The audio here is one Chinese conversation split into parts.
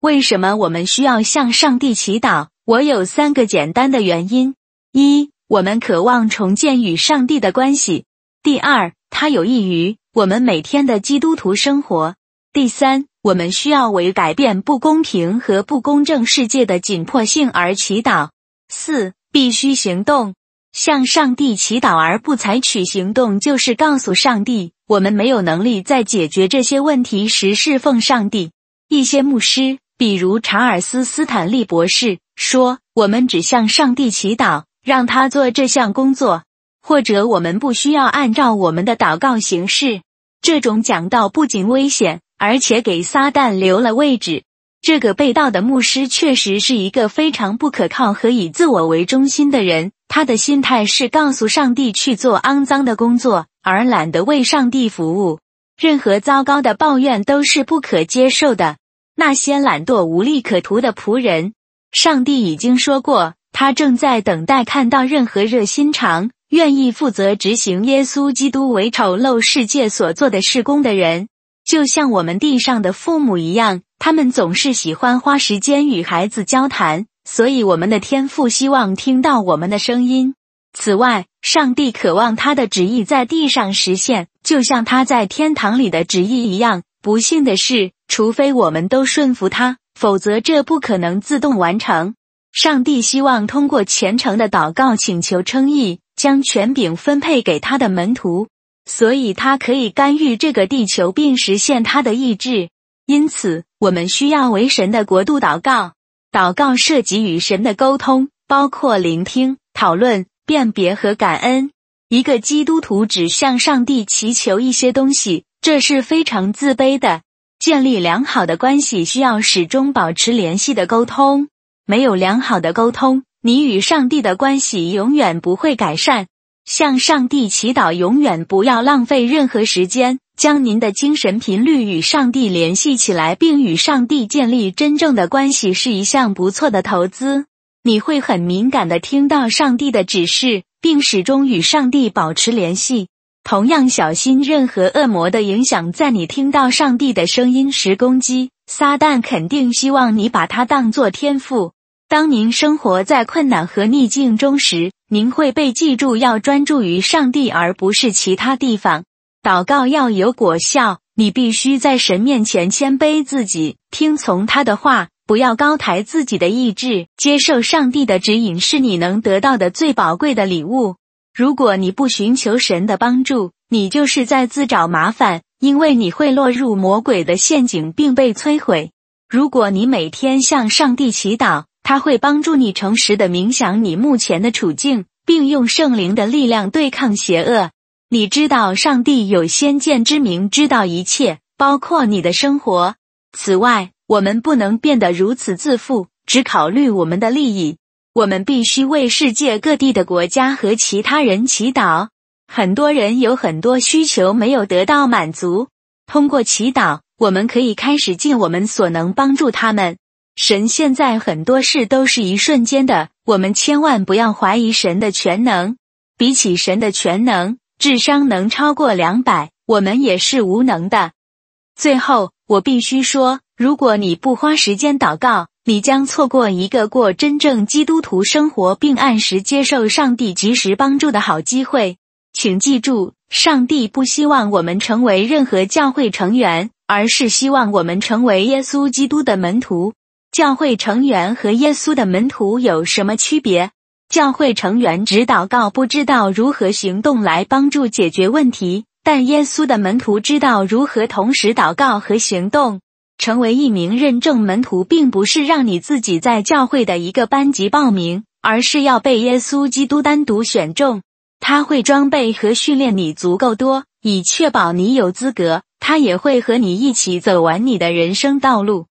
为什么我们需要向上帝祈祷？我有三个简单的原因：一、我们渴望重建与上帝的关系；第二，它有益于我们每天的基督徒生活；第三，我们需要为改变不公平和不公正世界的紧迫性而祈祷。四、必须行动。向上帝祈祷而不采取行动，就是告诉上帝，我们没有能力在解决这些问题时侍奉上帝。一些牧师，比如查尔斯·斯坦利博士，说：“我们只向上帝祈祷，让他做这项工作，或者我们不需要按照我们的祷告行事。”这种讲道不仅危险，而且给撒旦留了位置。这个被盗的牧师确实是一个非常不可靠和以自我为中心的人。他的心态是告诉上帝去做肮脏的工作，而懒得为上帝服务。任何糟糕的抱怨都是不可接受的。那些懒惰无利可图的仆人，上帝已经说过，他正在等待看到任何热心肠、愿意负责执行耶稣基督为丑陋世界所做的事工的人。就像我们地上的父母一样，他们总是喜欢花时间与孩子交谈。所以，我们的天父希望听到我们的声音。此外，上帝渴望他的旨意在地上实现，就像他在天堂里的旨意一样。不幸的是，除非我们都顺服他，否则这不可能自动完成。上帝希望通过虔诚的祷告请求称义，将权柄分配给他的门徒，所以他可以干预这个地球并实现他的意志。因此，我们需要为神的国度祷告。祷告涉及与神的沟通，包括聆听、讨论、辨别和感恩。一个基督徒只向上帝祈求一些东西，这是非常自卑的。建立良好的关系需要始终保持联系的沟通。没有良好的沟通，你与上帝的关系永远不会改善。向上帝祈祷，永远不要浪费任何时间。将您的精神频率与上帝联系起来，并与上帝建立真正的关系，是一项不错的投资。你会很敏感地听到上帝的指示，并始终与上帝保持联系。同样小心任何恶魔的影响，在你听到上帝的声音时攻击。撒旦肯定希望你把它当作天赋。当您生活在困难和逆境中时，您会被记住要专注于上帝，而不是其他地方。祷告要有果效，你必须在神面前谦卑自己，听从他的话，不要高抬自己的意志。接受上帝的指引是你能得到的最宝贵的礼物。如果你不寻求神的帮助，你就是在自找麻烦，因为你会落入魔鬼的陷阱并被摧毁。如果你每天向上帝祈祷，他会帮助你诚实地冥想你目前的处境，并用圣灵的力量对抗邪恶。你知道上帝有先见之明，知道一切，包括你的生活。此外，我们不能变得如此自负，只考虑我们的利益。我们必须为世界各地的国家和其他人祈祷。很多人有很多需求没有得到满足。通过祈祷，我们可以开始尽我们所能帮助他们。神现在很多事都是一瞬间的，我们千万不要怀疑神的全能。比起神的全能，智商能超过两百，我们也是无能的。最后，我必须说，如果你不花时间祷告，你将错过一个过真正基督徒生活并按时接受上帝及时帮助的好机会。请记住，上帝不希望我们成为任何教会成员，而是希望我们成为耶稣基督的门徒。教会成员和耶稣的门徒有什么区别？教会成员只祷告，不知道如何行动来帮助解决问题。但耶稣的门徒知道如何同时祷告和行动。成为一名认证门徒，并不是让你自己在教会的一个班级报名，而是要被耶稣基督单独选中。他会装备和训练你足够多，以确保你有资格。他也会和你一起走完你的人生道路。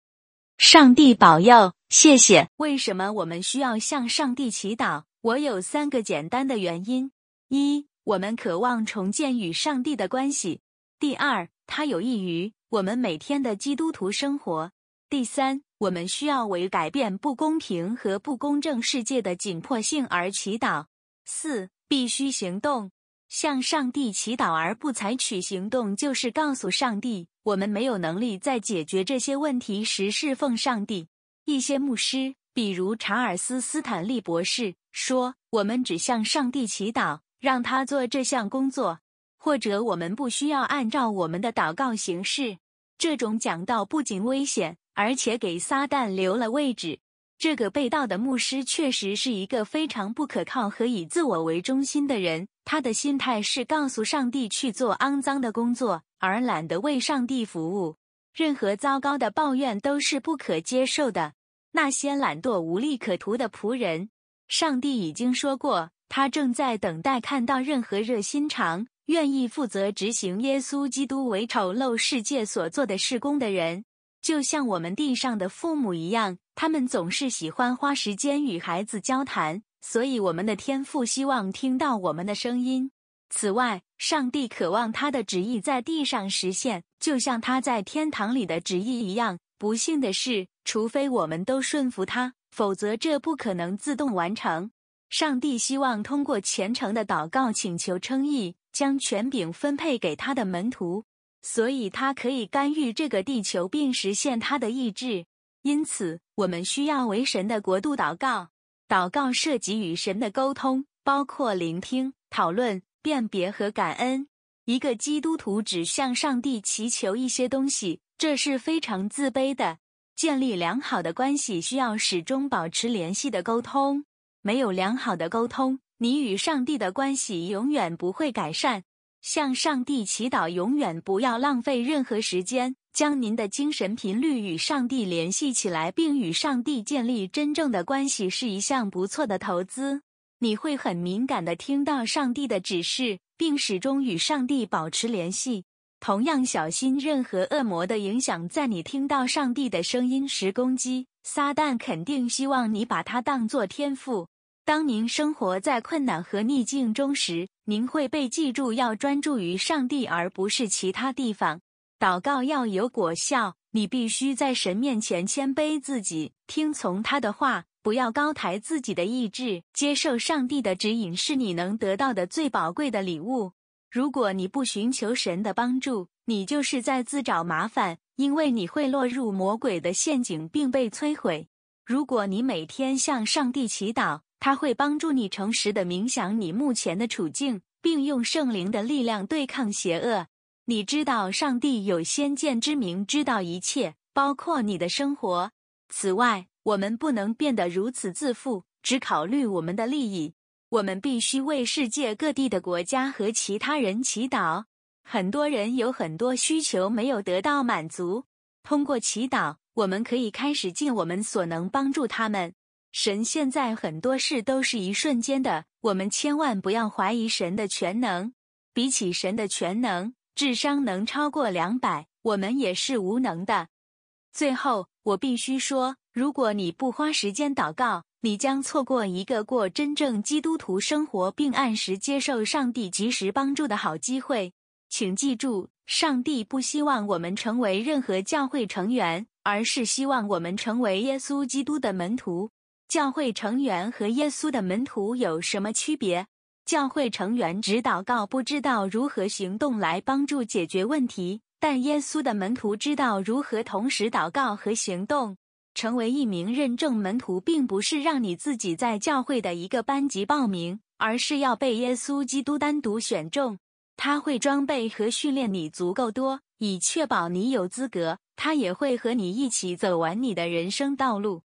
上帝保佑，谢谢。为什么我们需要向上帝祈祷？我有三个简单的原因：一，我们渴望重建与上帝的关系；第二，它有益于我们每天的基督徒生活；第三，我们需要为改变不公平和不公正世界的紧迫性而祈祷；四，必须行动。向上帝祈祷而不采取行动，就是告诉上帝，我们没有能力在解决这些问题时侍奉上帝。一些牧师，比如查尔斯·斯坦利博士，说：“我们只向上帝祈祷，让他做这项工作，或者我们不需要按照我们的祷告行事。”这种讲道不仅危险，而且给撒旦留了位置。这个被盗的牧师确实是一个非常不可靠和以自我为中心的人。他的心态是告诉上帝去做肮脏的工作，而懒得为上帝服务。任何糟糕的抱怨都是不可接受的。那些懒惰无利可图的仆人，上帝已经说过，他正在等待看到任何热心肠、愿意负责执行耶稣基督为丑陋世界所做的事工的人。就像我们地上的父母一样，他们总是喜欢花时间与孩子交谈，所以我们的天父希望听到我们的声音。此外，上帝渴望他的旨意在地上实现，就像他在天堂里的旨意一样。不幸的是，除非我们都顺服他，否则这不可能自动完成。上帝希望通过虔诚的祷告请求称义，将权柄分配给他的门徒。所以，他可以干预这个地球，并实现他的意志。因此，我们需要为神的国度祷告。祷告涉及与神的沟通，包括聆听、讨论、辨别和感恩。一个基督徒只向上帝祈求一些东西，这是非常自卑的。建立良好的关系需要始终保持联系的沟通。没有良好的沟通，你与上帝的关系永远不会改善。向上帝祈祷，永远不要浪费任何时间。将您的精神频率与上帝联系起来，并与上帝建立真正的关系，是一项不错的投资。你会很敏感地听到上帝的指示，并始终与上帝保持联系。同样小心任何恶魔的影响，在你听到上帝的声音时攻击。撒旦肯定希望你把它当作天赋。当您生活在困难和逆境中时，您会被记住要专注于上帝，而不是其他地方。祷告要有果效，你必须在神面前谦卑自己，听从他的话，不要高抬自己的意志。接受上帝的指引是你能得到的最宝贵的礼物。如果你不寻求神的帮助，你就是在自找麻烦，因为你会落入魔鬼的陷阱并被摧毁。如果你每天向上帝祈祷，他会帮助你诚实地冥想你目前的处境，并用圣灵的力量对抗邪恶。你知道上帝有先见之明，知道一切，包括你的生活。此外，我们不能变得如此自负，只考虑我们的利益。我们必须为世界各地的国家和其他人祈祷。很多人有很多需求没有得到满足。通过祈祷，我们可以开始尽我们所能帮助他们。神现在很多事都是一瞬间的，我们千万不要怀疑神的全能。比起神的全能，智商能超过两百，我们也是无能的。最后，我必须说，如果你不花时间祷告，你将错过一个过真正基督徒生活并按时接受上帝及时帮助的好机会。请记住，上帝不希望我们成为任何教会成员，而是希望我们成为耶稣基督的门徒。教会成员和耶稣的门徒有什么区别？教会成员只祷告，不知道如何行动来帮助解决问题；但耶稣的门徒知道如何同时祷告和行动。成为一名认证门徒，并不是让你自己在教会的一个班级报名，而是要被耶稣基督单独选中。他会装备和训练你足够多，以确保你有资格。他也会和你一起走完你的人生道路。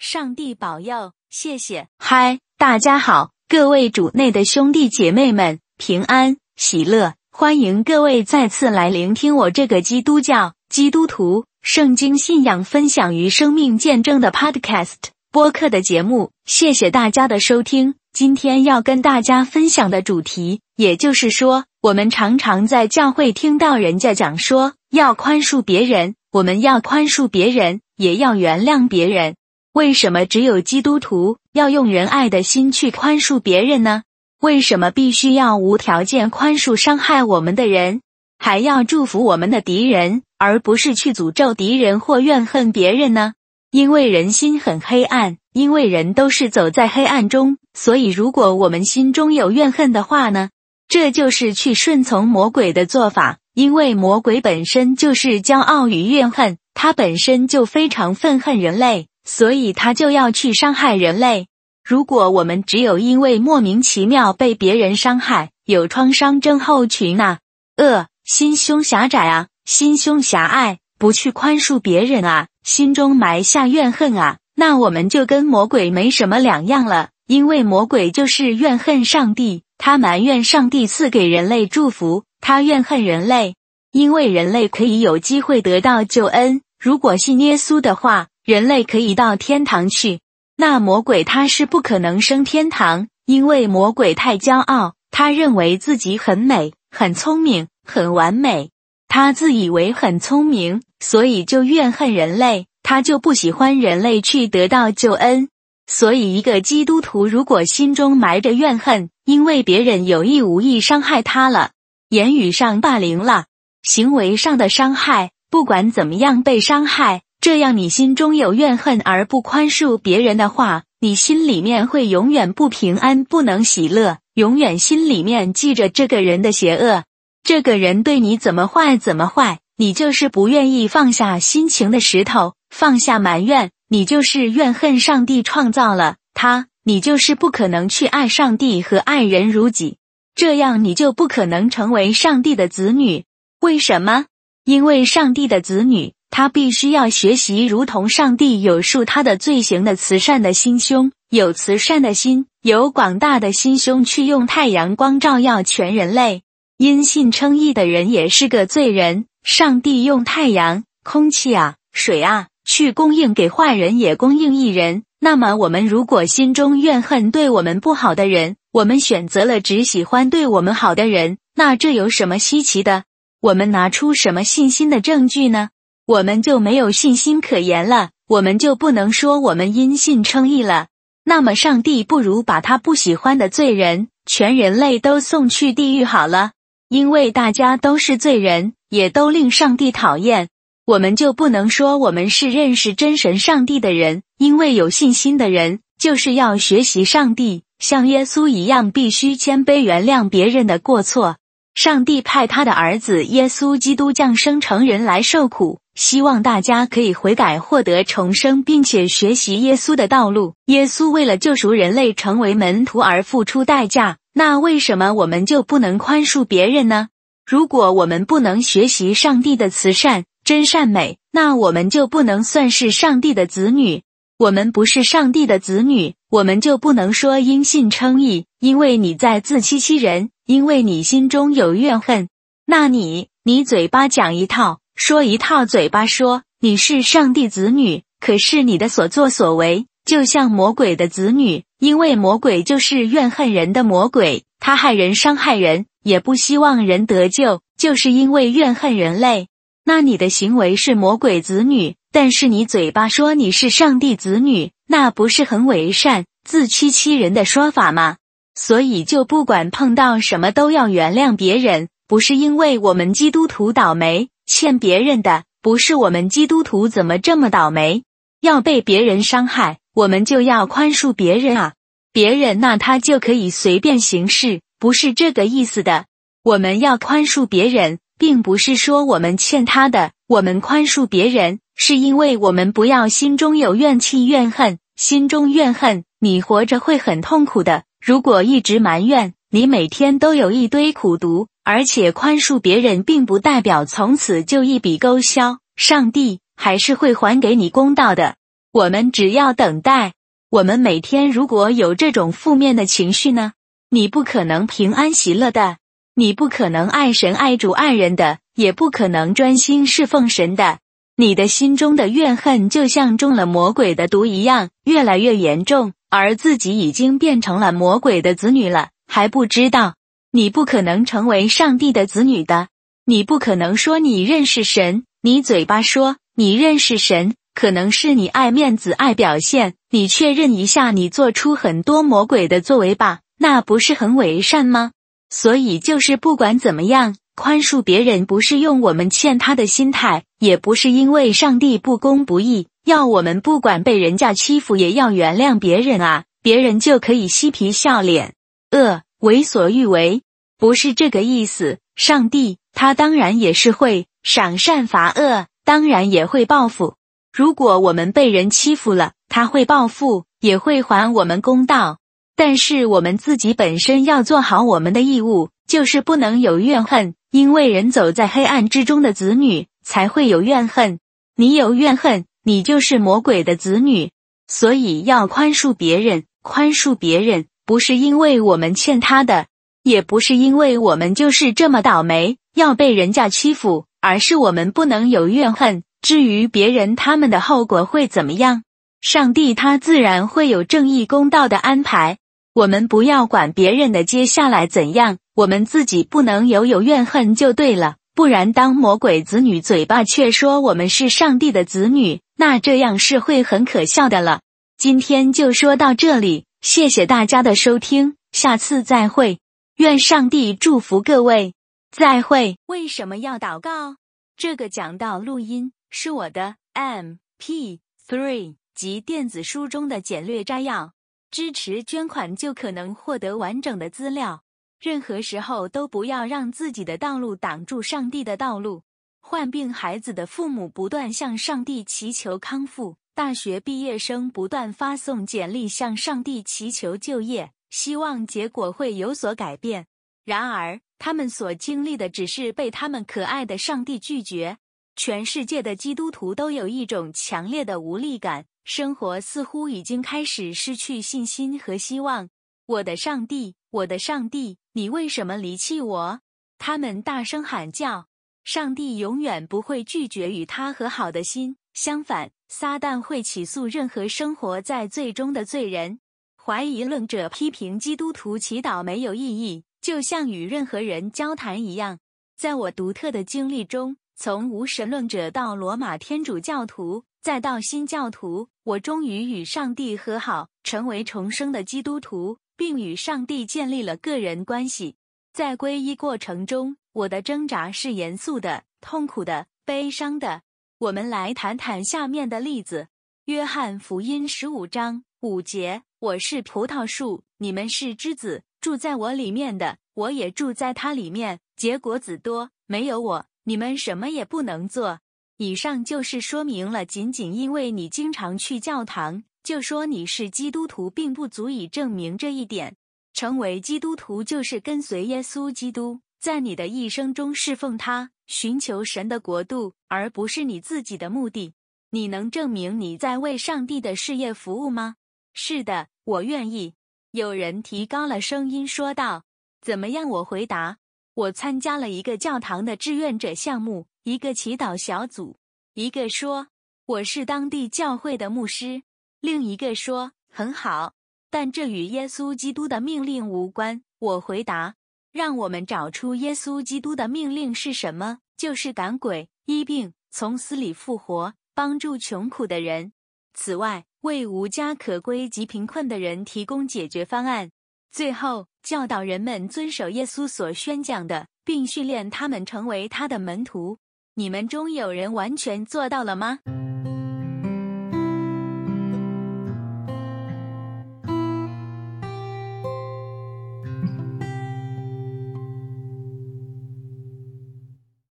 上帝保佑，谢谢。嗨，大家好，各位主内的兄弟姐妹们，平安喜乐！欢迎各位再次来聆听我这个基督教基督徒圣经信仰分享与生命见证的 Podcast 播客的节目。谢谢大家的收听。今天要跟大家分享的主题，也就是说，我们常常在教会听到人家讲说要宽恕别人，我们要宽恕别人，也要原谅别人。为什么只有基督徒要用仁爱的心去宽恕别人呢？为什么必须要无条件宽恕伤害我们的人，还要祝福我们的敌人，而不是去诅咒敌人或怨恨别人呢？因为人心很黑暗，因为人都是走在黑暗中，所以如果我们心中有怨恨的话呢，这就是去顺从魔鬼的做法，因为魔鬼本身就是骄傲与怨恨，他本身就非常愤恨人类，所以他就要去伤害人类。如果我们只有因为莫名其妙被别人伤害，有创伤症候群呐、啊，呃，心胸狭窄啊，心胸狭隘，不去宽恕别人啊，心中埋下怨恨啊，那我们就跟魔鬼没什么两样了。因为魔鬼就是怨恨上帝，他埋怨上帝赐给人类祝福，他怨恨人类，因为人类可以有机会得到救恩。如果信耶稣的话，人类可以到天堂去。那魔鬼他是不可能升天堂，因为魔鬼太骄傲，他认为自己很美、很聪明、很完美，他自以为很聪明，所以就怨恨人类，他就不喜欢人类去得到救恩。所以，一个基督徒如果心中埋着怨恨，因为别人有意无意伤害他了，言语上霸凌了，行为上的伤害，不管怎么样被伤害，这样你心中有怨恨而不宽恕别人的话，你心里面会永远不平安，不能喜乐，永远心里面记着这个人的邪恶，这个人对你怎么坏怎么坏，你就是不愿意放下心情的石头，放下埋怨。你就是怨恨上帝创造了他，你就是不可能去爱上帝和爱人如己，这样你就不可能成为上帝的子女。为什么？因为上帝的子女，他必须要学习如同上帝有恕他的罪行的慈善的心胸，有慈善的心，有广大的心胸去用太阳光照耀全人类。因信称义的人也是个罪人，上帝用太阳、空气啊、水啊。去供应给坏人，也供应义人。那么，我们如果心中怨恨对我们不好的人，我们选择了只喜欢对我们好的人，那这有什么稀奇的？我们拿出什么信心的证据呢？我们就没有信心可言了，我们就不能说我们因信称义了。那么，上帝不如把他不喜欢的罪人，全人类都送去地狱好了，因为大家都是罪人，也都令上帝讨厌。我们就不能说我们是认识真神上帝的人，因为有信心的人就是要学习上帝，像耶稣一样，必须谦卑，原谅别人的过错。上帝派他的儿子耶稣基督降生成人来受苦，希望大家可以悔改，获得重生，并且学习耶稣的道路。耶稣为了救赎人类，成为门徒而付出代价。那为什么我们就不能宽恕别人呢？如果我们不能学习上帝的慈善，真善美，那我们就不能算是上帝的子女。我们不是上帝的子女，我们就不能说因信称义，因为你在自欺欺人，因为你心中有怨恨。那你，你嘴巴讲一套，说一套，嘴巴说你是上帝子女，可是你的所作所为就像魔鬼的子女，因为魔鬼就是怨恨人的魔鬼，他害人、伤害人，也不希望人得救，就是因为怨恨人类。那你的行为是魔鬼子女，但是你嘴巴说你是上帝子女，那不是很伪善、自欺欺人的说法吗？所以就不管碰到什么都要原谅别人，不是因为我们基督徒倒霉欠别人的，不是我们基督徒怎么这么倒霉，要被别人伤害，我们就要宽恕别人啊，别人那他就可以随便行事，不是这个意思的，我们要宽恕别人。并不是说我们欠他的，我们宽恕别人，是因为我们不要心中有怨气、怨恨。心中怨恨，你活着会很痛苦的。如果一直埋怨，你每天都有一堆苦读。而且宽恕别人，并不代表从此就一笔勾销，上帝还是会还给你公道的。我们只要等待。我们每天如果有这种负面的情绪呢，你不可能平安喜乐的。你不可能爱神爱主爱人的，也不可能专心侍奉神的。你的心中的怨恨就像中了魔鬼的毒一样，越来越严重，而自己已经变成了魔鬼的子女了，还不知道。你不可能成为上帝的子女的。你不可能说你认识神，你嘴巴说你认识神，可能是你爱面子爱表现。你确认一下，你做出很多魔鬼的作为吧，那不是很伪善吗？所以就是不管怎么样，宽恕别人不是用我们欠他的心态，也不是因为上帝不公不义，要我们不管被人家欺负也要原谅别人啊，别人就可以嬉皮笑脸，呃，为所欲为，不是这个意思。上帝他当然也是会赏善罚恶，当然也会报复。如果我们被人欺负了，他会报复，也会还我们公道。但是我们自己本身要做好我们的义务，就是不能有怨恨，因为人走在黑暗之中的子女才会有怨恨。你有怨恨，你就是魔鬼的子女。所以要宽恕别人，宽恕别人不是因为我们欠他的，也不是因为我们就是这么倒霉要被人家欺负，而是我们不能有怨恨。至于别人他们的后果会怎么样，上帝他自然会有正义公道的安排。我们不要管别人的接下来怎样，我们自己不能有有怨恨就对了。不然，当魔鬼子女嘴巴却说我们是上帝的子女，那这样是会很可笑的了。今天就说到这里，谢谢大家的收听，下次再会。愿上帝祝福各位，再会。为什么要祷告？这个讲道录音是我的 MP3 及电子书中的简略摘要，支持捐款就可能获得完整的资料。任何时候都不要让自己的道路挡住上帝的道路。患病孩子的父母不断向上帝祈求康复，大学毕业生不断发送简历向上帝祈求就业，希望结果会有所改变。然而，他们所经历的只是被他们可爱的上帝拒绝。全世界的基督徒都有一种强烈的无力感，生活似乎已经开始失去信心和希望。我的上帝，我的上帝，你为什么离弃我？他们大声喊叫。上帝永远不会拒绝与他和好的心，相反，撒旦会起诉任何生活在罪中的罪人。怀疑论者批评基督徒祈祷没有意义，就像与任何人交谈一样。在我独特的经历中，从无神论者到罗马天主教徒，再到新教徒，我终于与上帝和好，成为重生的基督徒。并与上帝建立了个人关系。在皈依过程中，我的挣扎是严肃的、痛苦的、悲伤的。我们来谈谈下面的例子：约翰福音十五章五节，我是葡萄树，你们是枝子，住在我里面的，我也住在他里面，结果子多。没有我，你们什么也不能做。以上就是说明了，仅仅因为你经常去教堂。就说你是基督徒，并不足以证明这一点。成为基督徒就是跟随耶稣基督，在你的一生中侍奉他，寻求神的国度，而不是你自己的目的。你能证明你在为上帝的事业服务吗？是的，我愿意。有人提高了声音说道：“怎么样？”我回答：“我参加了一个教堂的志愿者项目，一个祈祷小组。”一个说：“我是当地教会的牧师。”另一个说：“很好，但这与耶稣基督的命令无关。”我回答：“让我们找出耶稣基督的命令是什么？就是赶鬼、医病、从死里复活、帮助穷苦的人。此外，为无家可归及贫困的人提供解决方案。最后，教导人们遵守耶稣所宣讲的，并训练他们成为他的门徒。你们中有人完全做到了吗？”